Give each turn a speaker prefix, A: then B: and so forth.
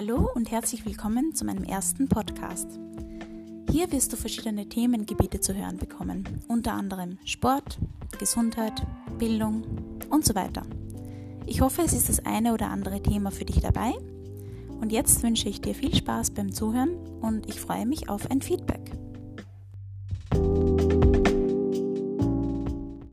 A: Hallo und herzlich willkommen zu meinem ersten Podcast. Hier wirst du verschiedene Themengebiete zu hören bekommen, unter anderem Sport, Gesundheit, Bildung und so weiter. Ich hoffe, es ist das eine oder andere Thema für dich dabei. Und jetzt wünsche ich dir viel Spaß beim Zuhören und ich freue mich auf ein Feedback.